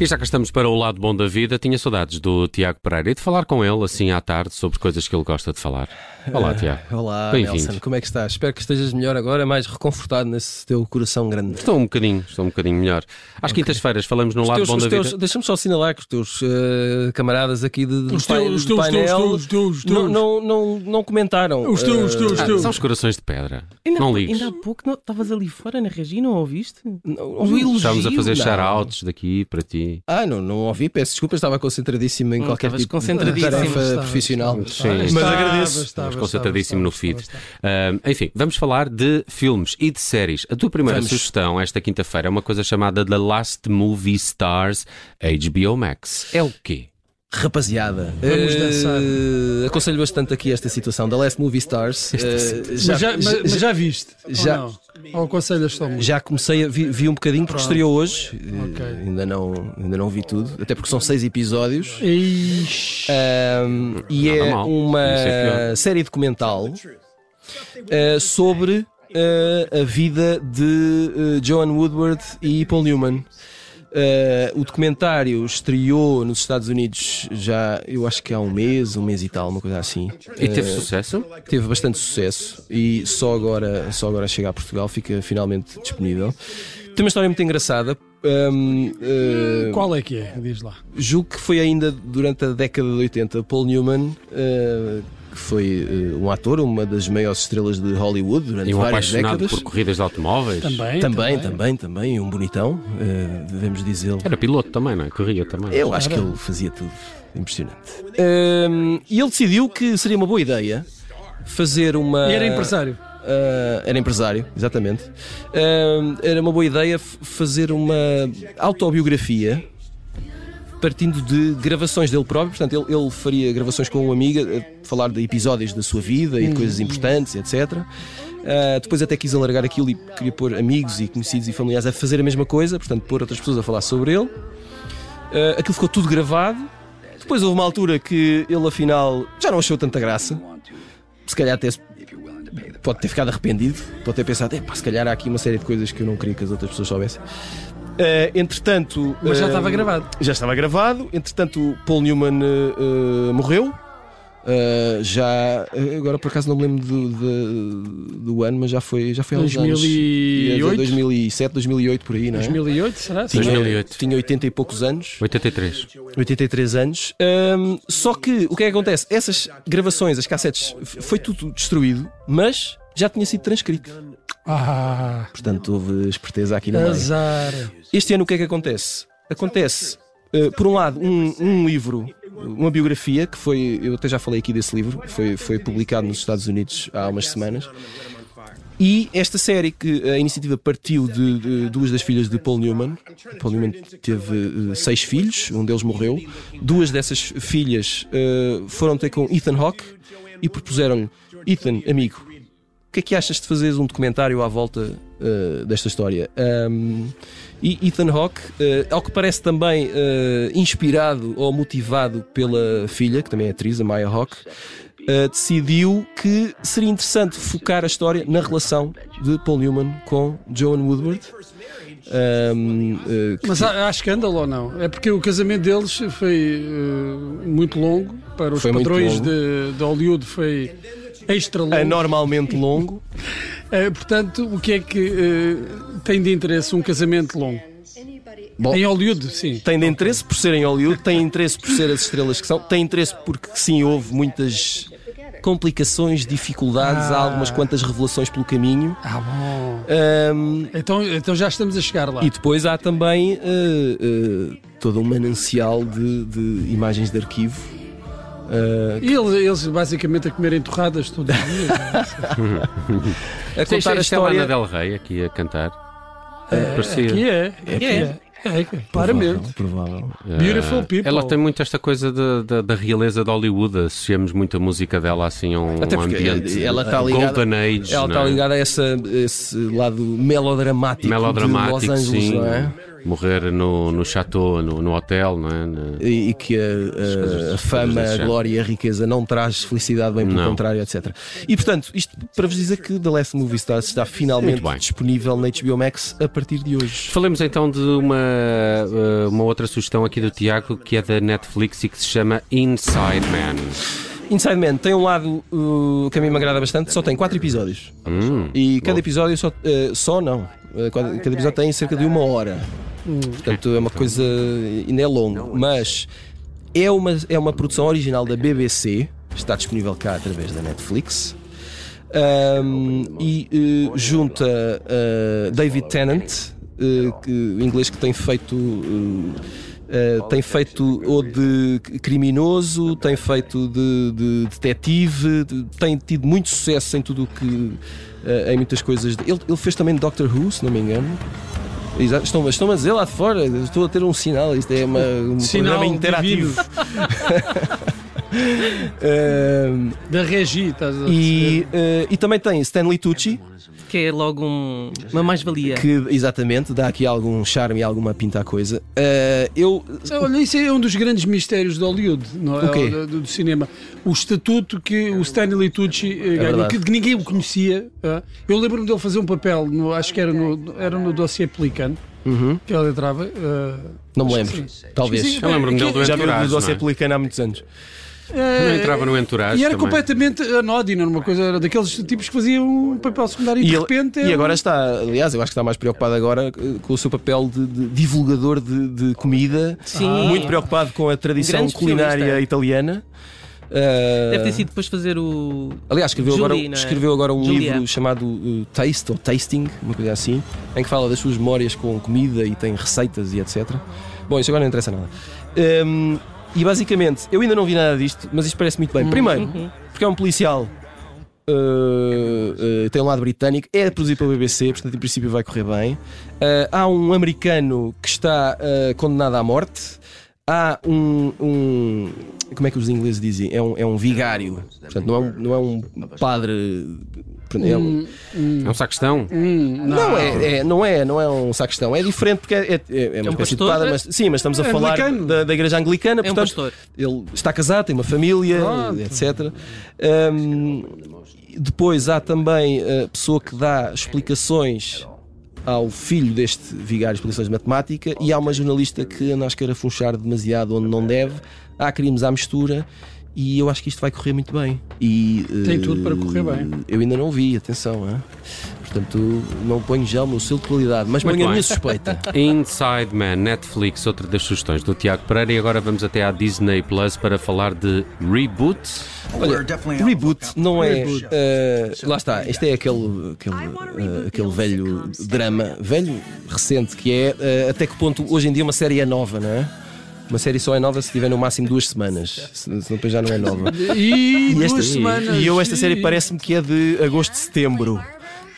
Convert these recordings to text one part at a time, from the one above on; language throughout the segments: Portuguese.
E já que estamos para o lado bom da vida, tinha saudades do Tiago Pereira e de falar com ele assim à tarde sobre coisas que ele gosta de falar. Olá, Tiago. Olá, Bem-vindo. Nelson. Como é que estás? Espero que estejas melhor agora, mais reconfortado nesse teu coração grande. Estou um bocadinho, estou um bocadinho melhor. Às quintas-feiras falamos no Os lado teus- bom da teus- vida. Deixa-me só assinalar que os teus eh, camaradas aqui de, do Os pai- teus, os do teus, os teus, painel os teus, não, não, não, não comentaram. Os teus, os teus, os Eh, Ah, teus. são os corações de pedra. Ainda, não ligues. ainda há pouco estavas ali fora na Regi, não ouviste? não- O elogio. Estamos a fazer shout-outs daqui para ti. Ah, não, não ouvi, peço desculpa, estava concentradíssimo em Hum, qualquer tipo concentradíssimo. de tarefa Estava, profissional. Sim. Mas Estava, agradeço. estava, concentradíssimo estava, no feed. estava. Ah, enfim, vamos falar de filmes e de séries. A tua primeira Vamos. sugestão esta quinta-feira é uma coisa chamada The Last Movie Stars HBO Max. É o quê? Rapaziada, Vamos eh, dançar. aconselho bastante aqui esta situação. The Last Movie Stars. eh, Mas já, mas, mas já viste? já- Ou, não? Ou aconselhas só muito? Já comecei a vi, vi um bocadinho porque estreou hoje. Eh, Ok. Ainda, não, ainda não vi tudo, até porque são seis episódios. E Nada é mal. uma pior. série documental sobre a vida de Joan Woodward e Paul Newman. Ah, o documentário estreou nos Estados Unidos já, eu acho que há um mês, um mês e tal, uma coisa assim. E teve Ah, sucesso? teve bastante sucesso e só agora, só agora chega a Portugal, fica finalmente disponível. Tem uma história muito engraçada. Ahm, ah, Qual é que é? Diz lá. Julgo que foi ainda durante a década de 80. Paul Newman, eh, que foi eh, um ator, uma das maiores estrelas de Hollywood durante E um várias apaixonado décadas. por corridas de automóveis? Também. Também, também, também, um bonitão, eh, devemos dizê-lo. Era piloto também, não é? Corria também. Eu acho que ele fazia tudo. Impressionante. Ehm, e ele decidiu que seria uma boa ideia fazer uma. E era empresário. Ah, era empresário, exatamente. Ah, era uma boa ideia fazer uma autobiografia partindo de gravações dele próprio. Portanto, ele, ele faria gravações com uma amiga, a falar de episódios da sua vida e de coisas importantes, etc. Ah, depois até quis alargar aquilo e queria pôr amigos e conhecidos e familiares a fazer a mesma coisa, portanto, pôr outras pessoas a falar sobre ele. Ah, aquilo ficou tudo gravado. Depois houve uma altura que ele afinal já não achou tanta graça. Se calhar até pode ter ficado arrependido, pode ter pensado, "Epá, se calhar há aqui uma série de coisas que eu não queria que as outras pessoas soubessem. Ah, entretanto. Mas já ah, estava gravado. Já estava gravado. Entretanto, Paul Newman ah, morreu. Já. Agora por acaso não me lembro do, do, do ano, mas já foi, já foi há uns anos. 2008? 2007, 2008 por aí, não é? 2008, será? Sim. Tinha, 2008. tinha 80 e poucos anos. 83. 83 anos. Ahm, só que o que é que acontece? Essas gravações, as cassetes, foi tudo destruído, mas já tinha sido transcrito. Ah, Portanto, houve esperteza aqui no meio. azar. Este ano o que é que acontece? Acontece, eh, por um lado, um, um livro, uma biografia, que foi, eu até já falei aqui desse livro, foi, foi publicado nos Estados Unidos há umas semanas. E esta série que a iniciativa partiu de, de duas das filhas de Paul Newman. Paul Newman teve eh, seis filhos, um deles morreu. Duas dessas filhas eh, foram ter com Ethan Hawke e propuseram-lhe: Ethan, amigo, o que é que achas de fazeres um documentário à volta eh, desta história? Ahm, e Ethan Hawke, eh, ao que parece também eh, inspirado ou motivado pela filha, que também é atriz, a Maya Hawke, decidiu que seria interessante focar a história na relação de Paul Newman com Joan Woodward. Eh, que Mas há, há escândalo ou não? É porque o casamento deles foi eh, muito longo. Para os Foi padrões de, de Hollywood foi extra longo. anormalmente longo. Eh, portanto, o que é que eh, tem de interesse um casamento longo? Bom, Em Hollywood, sim. tem de interesse por ser em Hollywood, tem interesse por ser as estrelas que são, tem interesse porque sim, houve muitas complicações, dificuldades, há Ah. algumas quantas revelações pelo caminho. Ah, bom. Ahm, Então, então já estamos a chegar lá. e depois há também eh, eh, todo um manancial de, de imagens de arquivo. Eh, E eles, eles basicamente a comerem torradas todos os dias. a Isto, contar a é a história. Del Rey aqui a cantar. É, Parecia. aqui é. Aqui é. É, claramente. Provável. Beautiful Eh, people. Ela tem muito esta coisa da, da, da realeza de Hollywood. Associamos muito a música dela assim a um Até porque ambiente ela está ligada- Golden Age. Ela está é? ligada a essa, esse lado melodramático, Melodramático, de Los Angeles, sim. não é? Morrer no, no chateau, no, no hotel, não é? Na- e, e que a, a- a fama, a glória e a riqueza não traz felicidade, bem pelo Não. contrário, etc. E portanto, isto para vos dizer que The Last Movie Stars está finalmente disponível na HBO Max a partir de hoje. Falemos então de uma, eh, uma outra sugestão aqui do Tiago que é da Netflix e que se chama Inside Man. Inside Man tem um lado uh, que a mim me agrada bastante, só tem quatro episódios. Hum, E cada episódio só, uh, só não. Uh, cada cada episódio tem cerca de uma hora. Portanto, é uma coisa. ainda é longo. Mas é uma, é uma produção original da BBC, está disponível cá através da Netflix. Um, e uh, junta uh, David Tennant, uh, que, o inglês que tem feito. Uh, tem feito ou de criminoso, tem feito de, de detetive, de- tem tido muito sucesso em tudo o que. uh, em muitas coisas. Ele, ele fez também Doctor Who, se não me engano. Exato, estão, estão a dizer lá de fora, estou a ter um sinal, isto é uma, um Sinal programa interativo. Um, Da Regi, estás a e, uh, e também tem Stanley Tucci, Que é logo um- uma mais-valia. que exatamente dá aqui algum charme e alguma pinta à coisa. Uh, eu. Olha, isso é um dos grandes mistérios de Hollywood, não é? Do, do- cinema. O estatuto que o Stanley Tucci eh, ganhou, verdade. que, que ninguém o conhecia. Eu lembro-me dele fazer um papel, no- acho que era no, era no dossiê Pelican, Uhum, que ele entrava. ah, não me lembro, sim. talvez. Eu lembro-me dele do Já vi o dossiê é? pelicano há muitos anos. Não Ah, entrava no Entourage E era também. completamente anódino, era uma coisa era daqueles tipos que faziam um papel secundário e, de ele- repente. e é um- agora está, aliás, eu acho que está mais preocupado agora uh, com o seu papel de, de divulgador de, de comida, Sim. muito preocupado com a tradição Grande culinária especialista. italiana. Uh, Deve ter sido depois fazer o. Aliás, escreveu, Julie, agora, é? escreveu agora um Julia. livro chamado uh, Taste ou Tasting, uma coisa assim, em que fala das suas memórias com comida e tem receitas e etc. Bom, isso agora não interessa nada. Um, e basicamente, eu ainda não vi nada disto, mas isto parece muito bem. Primeiro, Uhum. porque é um policial. uh, uh, tem um lado britânico, é produzido pela BBC, portanto, em princípio, vai correr bem. Uh, há um americano que está uh, condenado à morte. Há um, um- Como é que os ingleses dizem? É um, é um vigário. Portanto, não é um, não é um padre. É um- É um sacristão? Hum, não, é, é- não é, não é um sacristão, é diferente porque é, é, é uma um espécie de pastor, padre, é? mas sim, mas estamos a É falar da, da igreja anglicana, É um portanto, pastor. ele está casado, tem uma família, Pronto. etc. Hum, depois há também a pessoa que dá explicações ao filho deste vigário de explicações de matemática e há uma jornalista que anda a escarafunchar demasiado onde não deve. Há crimes à mistura. E eu acho que isto vai correr muito bem. E, Tem eh, tudo para correr bem. Eu ainda não vi, atenção. hein? Portanto, não ponho já o meu selo de qualidade, mas Muito ponho a bem. minha suspeita. Inside Man, Netflix, outra das sugestões do Tiago Pereira. E agora vamos até à Disney Plus para falar de Reboot. Olha, reboot não é. Reboot. eh, lá está, este é aquele, aquele, eh, aquele velho drama, velho, recente, que é eh, até que ponto hoje em dia uma série é nova, não é? Uma série só é nova se tiver no máximo duas semanas, senão depois já não é nova. E, E, duas esta, semanas. e eu esta série parece-me que é de agosto, setembro.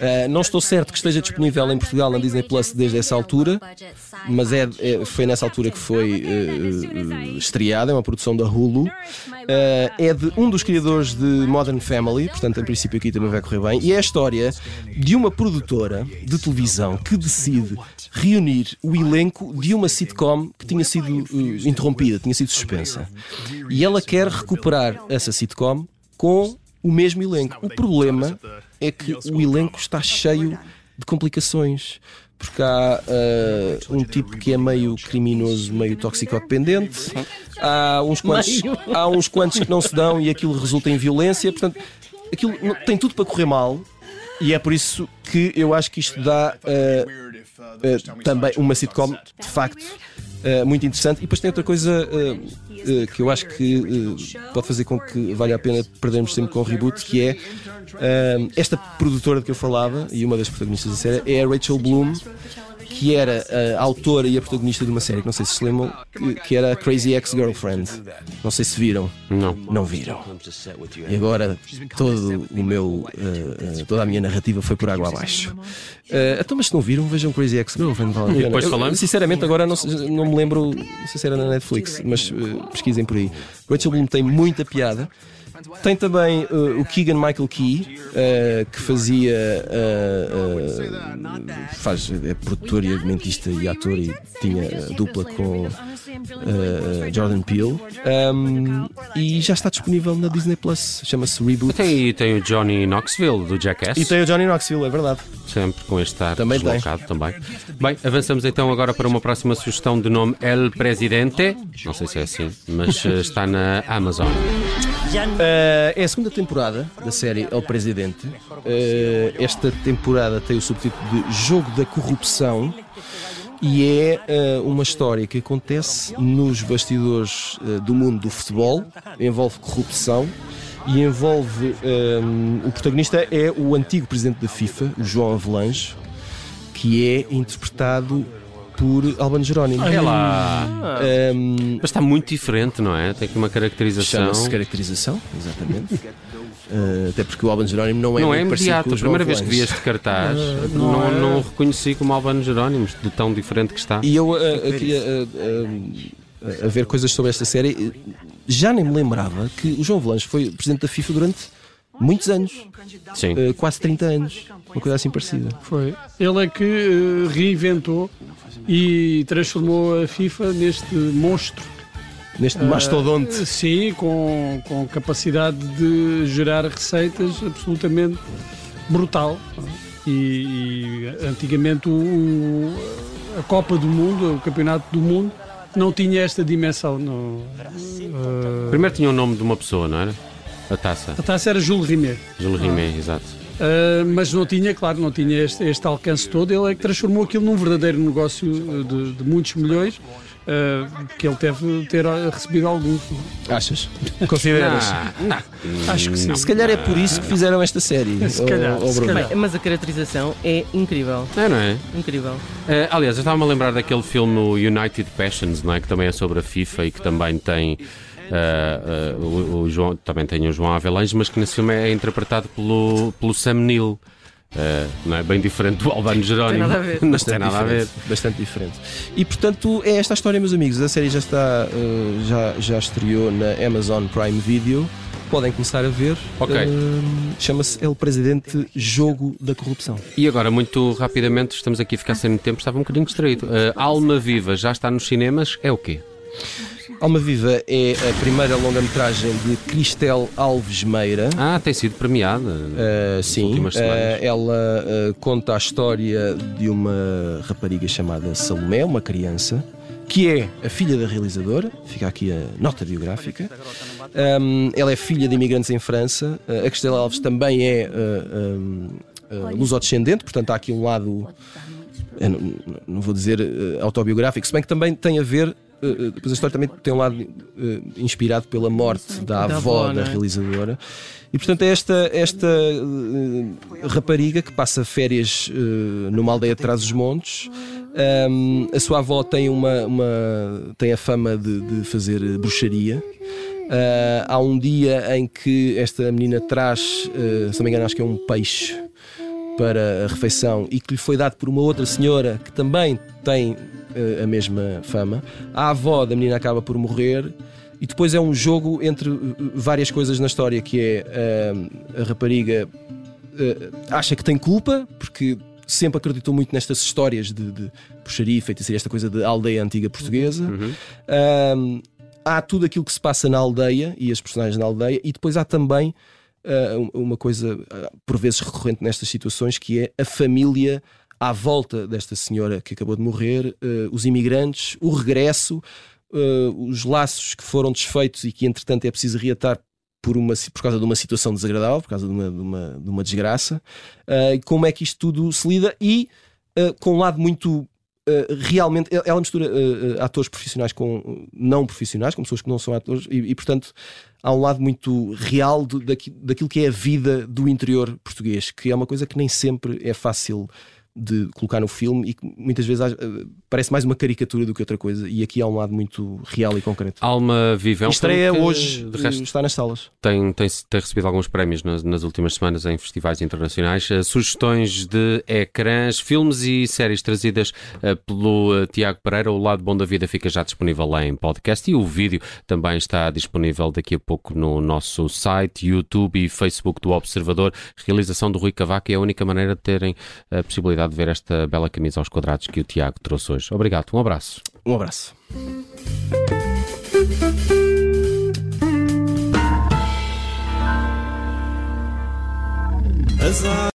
Uh, não estou certo que esteja disponível em Portugal na Disney Plus desde essa altura, mas é, é- foi nessa altura que foi uh, estreada, é uma produção da Hulu. Uh, é de um dos criadores de Modern Family, portanto, em princípio, aqui também vai correr bem. E é a história de uma produtora de televisão que decide reunir o elenco de uma sitcom que tinha sido uh, interrompida, tinha sido suspensa. E ela quer recuperar essa sitcom com o mesmo elenco. O problema é que o elenco está cheio de complicações. Porque há ah, um tipo que é meio criminoso, meio toxicodependente, há uns, quantos, há uns quantos que não se dão e aquilo resulta em violência. Portanto, aquilo não- tem tudo para correr mal. E é por isso que eu acho que isto dá ah, ah, também uma sitcom de facto ah, muito interessante. E depois tem outra coisa ah, ah, que eu acho que pode fazer com que valha a pena perdermos tempo com o reboot, que é esta produtora de que eu falava, e uma das protagonistas da série, é a Rachel Bloom, que era a autora e a protagonista de uma série que não sei se se lembram, que, que era Crazy Ex-Girlfriend. Não sei se viram. Não. Não viram. E agora todo o meu, eh, eh, toda a minha narrativa foi por água abaixo. Eh, então, mas se não viram, vejam Crazy Ex-Girlfriend. vale pena. depois falamos? Sinceramente, agora não, não me lembro, não sei se era na Netflix, mas eh, pesquisem por aí. Rachel Bloom tem muita piada. Tem também uh, o Keegan Michael Key, uh, que fazia. Uh, faz, é produtor e argumentista e ator e tinha dupla com Jordan Peele. Um, e já está disponível na Disney Plus. Chama-se Reboot. Tem, tem o Johnny Knoxville do Jackass. E tem o Johnny Knoxville, é verdade. Sempre com este ar também deslocado tem. também. Bem, avançamos então agora para uma próxima sugestão de nome El Presidente. Não sei se é assim, mas está na Amazon. Uh, é a segunda temporada da série El Presidente. Uh, esta temporada tem o subtítulo de Jogo da Corrupção e é uh, uma história que acontece nos bastidores do mundo do futebol, envolve corrupção e envolve um, o protagonista é o antigo presidente da FIFA, João Avelange, que é interpretado por Albano Jerónimo. É lá. Um, Mas está muito diferente, não é? Tem aqui uma caracterização. Chama-se caracterização, exatamente. Uh, até porque o Albano Jerónimo não é Não é imediato. A primeira vez que vi este cartaz, uh, não, não, é... não, reconheci como Albano Jerónimo, de tão diferente que está. E eu uh, aqui a ver coisas sobre esta série, já nem me lembrava que o João Velange foi presidente da FIFA durante muitos anos. Sim. Uh, quase 30 anos. Uma coisa assim parecida. Foi. Ele é que uh, reinventou e transformou a FIFA neste monstro. Neste uh, mastodonte. Sim, com, com capacidade de gerar receitas absolutamente brutal. E, e antigamente o, o, a Copa do Mundo, o Campeonato do Mundo, não tinha esta dimensão. No, uh... Primeiro tinha o nome de uma pessoa, não era? A taça. A taça era Jules Rimet. Jules Rimet, ah. exato. Uh, mas não tinha, claro, não tinha este, este, alcance todo. Ele é que transformou aquilo num verdadeiro negócio de, de muitos milhões. Uh, que ele deve ter recebido alguns. Achas? Consideras? Não, não. Acho que sim. Se calhar é por isso que fizeram esta série. Se calhar. Ou, ou se calhar. Mas a caracterização é incrível. É, não é? Incrível. Uh, aliás, eu estava-me a lembrar daquele filme United Passions, não é? Que também é sobre a FIFA e que também tem. Uh, uh, o, o, João, também tem o João Avelange, mas que nesse filme é interpretado pelo, pelo Sam Neill. Uh, não é bem diferente do Albano Jerónimo. Tem nada a ver. Não tem nada a ver. Bastante diferente. E portanto é esta a história, meus amigos. A série já está, uh, já, já estreou na Amazon Prime Video. Podem começar a ver. Ok. Uh, Chama-se El Presidente Jogo da Corrupção. E agora, muito rapidamente, estamos aqui a ficar sem tempo, estava um bocadinho distraído. Alma Viva já está nos cinemas, é o quê? Alma Viva é a primeira longa-metragem de Cristel Alves Meira. Ah, tem sido premiada. Uh, sim, uh, ela uh, conta a história de uma rapariga chamada Salomé, uma criança, que é a filha da realizadora. Fica aqui a nota biográfica. Um, ela é filha de imigrantes em França. a Cristel Alves também é um, lusodescendente, portanto há aqui um lado. Não, não, vou dizer autobiográfico, se bem que também tem a ver uh, depois a história também tem um lado uh, inspirado pela morte da, avó, da é? realizadora. E portanto é esta, esta uh, rapariga que passa férias uh, numa aldeia atrás dos montes. Um, a sua avó tem, uma, uma tem a fama de, de fazer bruxaria. Uh, há um dia em que esta menina traz, se não me engano, acho que é um peixe para a refeição e que lhe foi dado por uma outra senhora que também tem uh, a mesma fama. A avó da menina acaba por morrer. E depois é um jogo entre eh, várias coisas na história, que é uh, a rapariga uh, acha que tem culpa, porque sempre acreditou muito nestas histórias de, de bruxaria e feitiçaria, esta coisa de aldeia antiga portuguesa. Uhum. há tudo aquilo que se passa na aldeia e as personagens na aldeia, e depois há também uma coisa, por vezes recorrente nestas situações, que é a família à volta desta senhora que acabou de morrer, uh, os imigrantes, o regresso, uh, os laços que foram desfeitos e que entretanto é preciso reatar por, uma, por causa de uma situação desagradável, por causa de uma, de uma, de uma desgraça, uh, como é que isto tudo se lida? E com um lado muito realmente ela mistura uh, atores profissionais com não profissionais, com pessoas que não são atores, e, e portanto há um lado muito real de, daqui, daquilo que é a vida do interior português, que é uma coisa que nem sempre é fácil de colocar no filme e que muitas vezes uh, parece mais uma caricatura do que outra coisa. E aqui há um lado muito real e concreto. Alma Viva é um Estreia filme que, hoje, de resto, está nas salas. tem, tem, tem recebido alguns prémios nas, nas últimas semanas em festivais internacionais. Uh, sugestões de ecrãs, filmes e séries trazidas uh, pelo Tiago Pereira. O Lado Bom da Vida fica já disponível lá em podcast e o vídeo também está disponível daqui a pouco no nosso site, YouTube e Facebook do Observador. Realização do Rui Cavaco é a única maneira de terem a possibilidade de ver esta bela camisa aos quadrados que o Tiago trouxe hoje. Obrigado, um abraço. Um abraço.